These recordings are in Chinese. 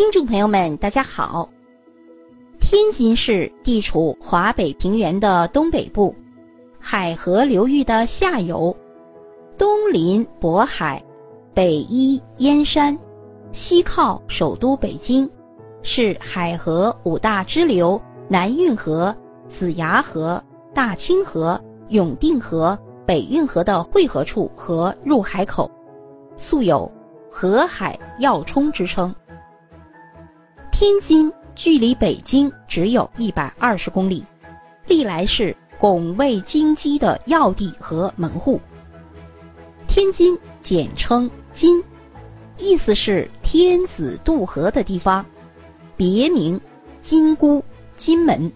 听众朋友们，大家好。天津市地处华北平原的东北部，海河流域的下游，东临渤海，北依燕山，西靠首都北京，是海河五大支流南运河、子牙河、大清河、永定河、北运河的汇合处和入海口，素有“河海要冲”之称。天津距离北京只有一百二十公里，历来是拱卫京畿的要地和门户。天津简称津，意思是天子渡河的地方，别名金姑、金门。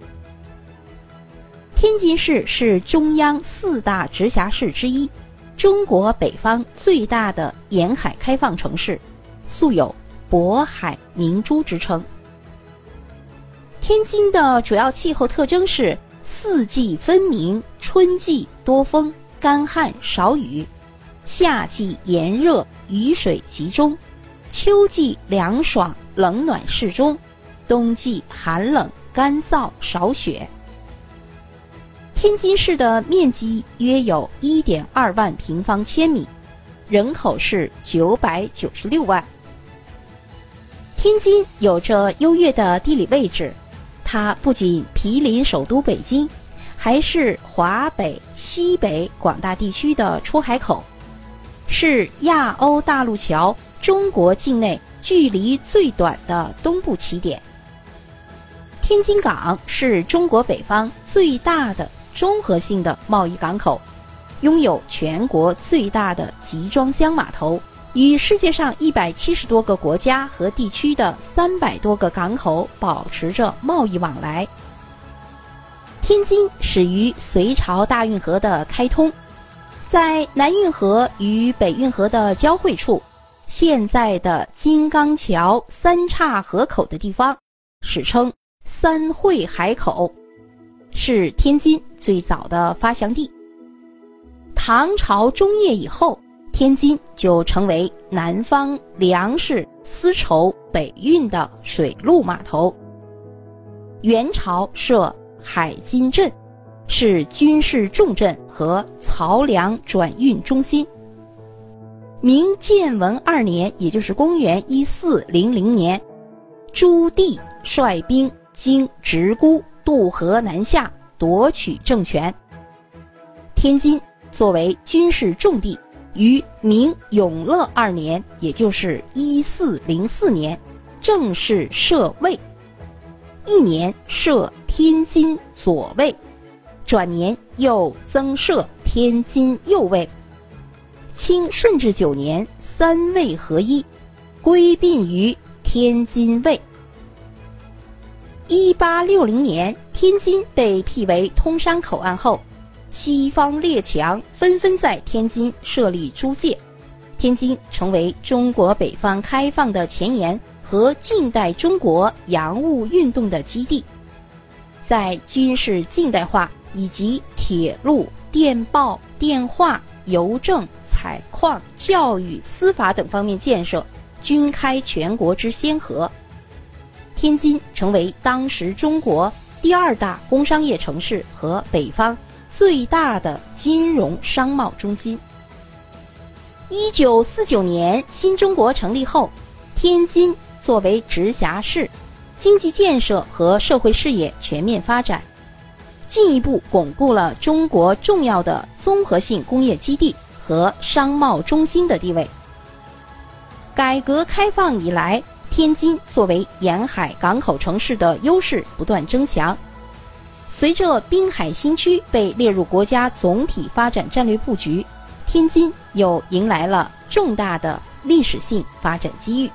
天津市是中央四大直辖市之一，中国北方最大的沿海开放城市，素有“渤海明珠”之称。天津的主要气候特征是四季分明，春季多风，干旱少雨；夏季炎热，雨水集中；秋季凉爽，冷暖适中；冬季寒冷干燥，少雪。天津市的面积约有一点二万平方千米，人口是九百九十六万。天津有着优越的地理位置。它不仅毗邻首都北京，还是华北、西北广大地区的出海口，是亚欧大陆桥中国境内距离最短的东部起点。天津港是中国北方最大的综合性的贸易港口，拥有全国最大的集装箱码头。与世界上一百七十多个国家和地区的三百多个港口保持着贸易往来。天津始于隋朝大运河的开通，在南运河与北运河的交汇处，现在的金刚桥三岔河口的地方，史称三汇海口，是天津最早的发祥地。唐朝中叶以后。天津就成为南方粮食、丝绸、北运的水陆码头。元朝设海津镇，是军事重镇和漕粮转运中心。明建文二年，也就是公元一四零零年，朱棣率兵经直沽渡河南下，夺取政权。天津作为军事重地。于明永乐二年，也就是一四零四年，正式设卫，一年设天津左卫，转年又增设天津右卫。清顺治九年，三卫合一，归并于天津卫。一八六零年，天津被辟为通商口岸后。西方列强纷纷在天津设立租界，天津成为中国北方开放的前沿和近代中国洋务运动的基地。在军事近代化以及铁路、电报、电话、邮政、采矿、教育、司法等方面建设均开全国之先河。天津成为当时中国第二大工商业城市和北方。最大的金融商贸中心。一九四九年新中国成立后，天津作为直辖市，经济建设和社会事业全面发展，进一步巩固了中国重要的综合性工业基地和商贸中心的地位。改革开放以来，天津作为沿海港口城市的优势不断增强。随着滨海新区被列入国家总体发展战略布局，天津又迎来了重大的历史性发展机遇。